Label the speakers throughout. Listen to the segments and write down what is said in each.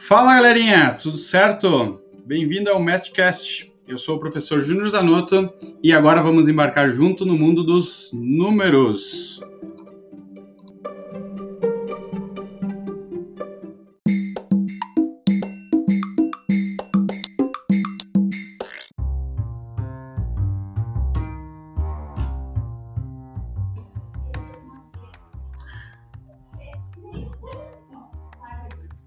Speaker 1: Fala galerinha, tudo certo? Bem-vindo ao Mathcast. Eu sou o professor Júnior Zanotto e agora vamos embarcar junto no mundo dos números.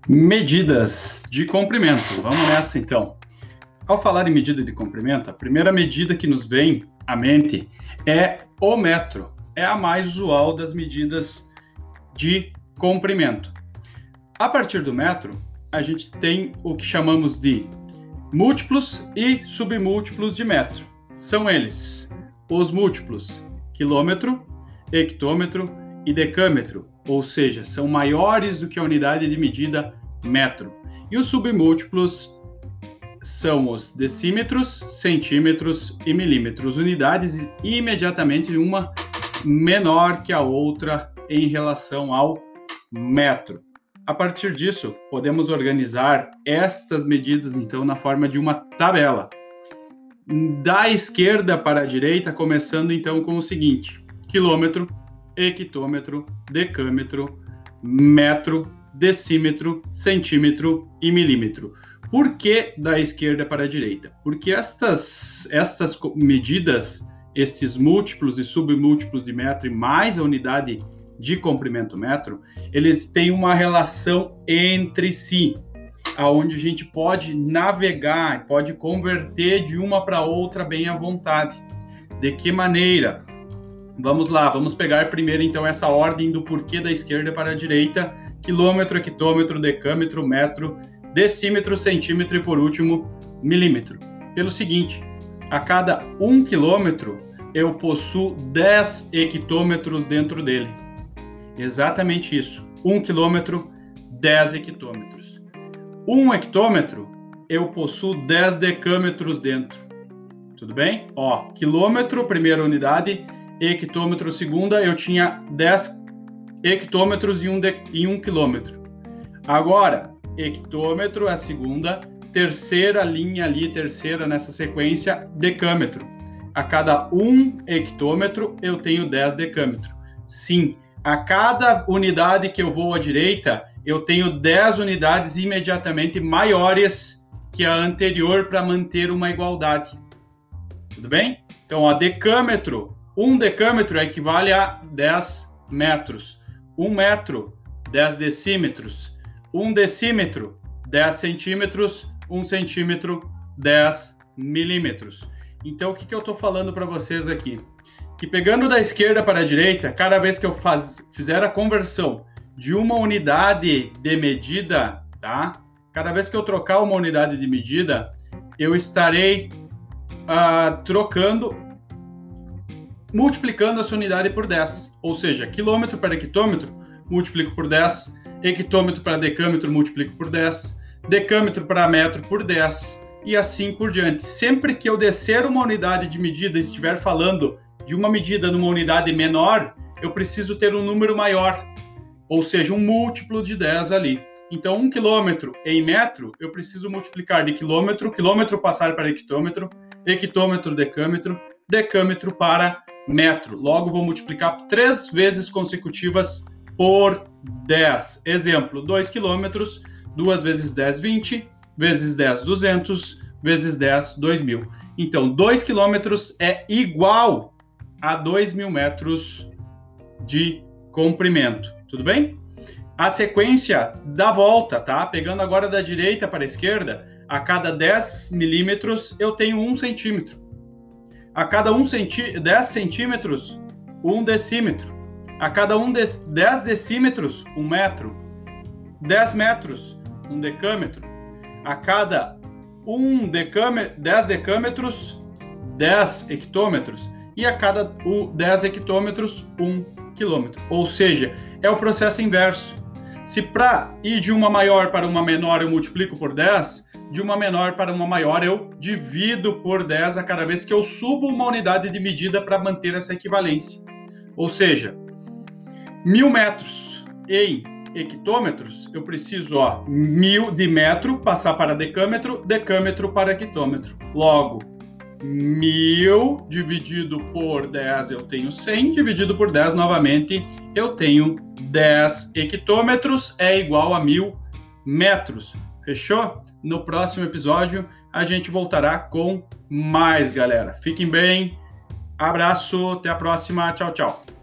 Speaker 1: Medidas de comprimento. Vamos nessa então. Ao falar em medida de comprimento, a primeira medida que nos vem à mente é o metro. É a mais usual das medidas de comprimento. A partir do metro, a gente tem o que chamamos de múltiplos e submúltiplos de metro. São eles os múltiplos quilômetro, hectômetro e decâmetro, ou seja, são maiores do que a unidade de medida metro. E os submúltiplos são os decímetros, centímetros e milímetros, unidades imediatamente uma menor que a outra em relação ao metro. A partir disso, podemos organizar estas medidas então na forma de uma tabela. Da esquerda para a direita, começando então com o seguinte: quilômetro, hectômetro, decâmetro, metro, decímetro, centímetro e milímetro. Por que da esquerda para a direita? Porque estas, estas medidas, estes múltiplos e submúltiplos de metro e mais a unidade de comprimento metro, eles têm uma relação entre si, aonde a gente pode navegar, pode converter de uma para outra bem à vontade. De que maneira? Vamos lá, vamos pegar primeiro então essa ordem do porquê da esquerda para a direita quilômetro, hectômetro, decâmetro, metro, decímetro, centímetro e, por último, milímetro. Pelo seguinte, a cada um quilômetro eu possuo 10 hectômetros dentro dele. Exatamente isso. Um quilômetro, 10 hectômetros. Um hectômetro, eu possuo 10 decâmetros dentro. Tudo bem? Ó, quilômetro, primeira unidade, hectômetro, segunda, eu tinha 10 hectômetros em um, de, em um quilômetro. Agora, hectômetro é a segunda, terceira linha ali, terceira nessa sequência, decâmetro. A cada um hectômetro eu tenho 10 decâmetro. Sim, a cada unidade que eu vou à direita, eu tenho 10 unidades imediatamente maiores que a anterior para manter uma igualdade. Tudo bem? Então, a decâmetro, um decâmetro equivale a 10 metros. 1 metro, 10 decímetros. 1 decímetro, 10 centímetros. 1 centímetro, 10 milímetros. Então, o que, que eu estou falando para vocês aqui? Que pegando da esquerda para a direita, cada vez que eu faz, fizer a conversão de uma unidade de medida, tá? Cada vez que eu trocar uma unidade de medida, eu estarei uh, trocando multiplicando essa unidade por 10. Ou seja, quilômetro para hectômetro, multiplico por 10. Hectômetro para decâmetro, multiplico por 10. Decâmetro para metro por 10. E assim por diante. Sempre que eu descer uma unidade de medida e estiver falando de uma medida numa unidade menor, eu preciso ter um número maior. Ou seja, um múltiplo de 10 ali. Então, um quilômetro em metro, eu preciso multiplicar de quilômetro, quilômetro passar para hectômetro, hectômetro, decâmetro, decâmetro para metro. Logo, vou multiplicar três vezes consecutivas por 10. Exemplo, 2 quilômetros, 2 vezes 10, 20, vezes 10, 200, vezes 10, 2 mil. Então, 2 quilômetros é igual a 2 mil metros de comprimento. Tudo bem? A sequência da volta, tá? Pegando agora da direita para a esquerda, a cada 10 milímetros eu tenho 1 centímetro a cada um centí 10 centímetros, um decímetro. A cada um de 10 decímetros, um metro. 10 metros, um decâmetro. A cada um decâmetro, 10 decâmetros, 10 hectômetros. E a cada 10 hectômetros, 1 quilômetro. Ou seja, é o processo inverso. Se para ir de uma maior para uma menor eu multiplico por 10, de uma menor para uma maior, eu divido por 10 a cada vez que eu subo uma unidade de medida para manter essa equivalência. Ou seja, mil metros em hectômetros, eu preciso, ó, mil de metro passar para decâmetro, decâmetro para hectômetro. Logo, mil dividido por 10 eu tenho 100, dividido por 10 novamente eu tenho 10 hectômetros, é igual a mil metros. Fechou? No próximo episódio a gente voltará com mais, galera. Fiquem bem. Abraço, até a próxima. Tchau, tchau.